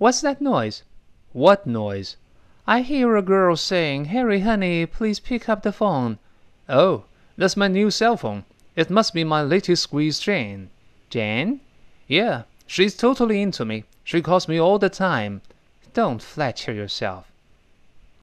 What's that noise?" "What noise?" "I hear a girl saying, "Harry, honey, please pick up the phone.'" "Oh, that's my new cell phone. It must be my latest squeeze, Jane." "Jane?" "Yeah, she's totally into me. She calls me all the time." "Don't flatter yourself.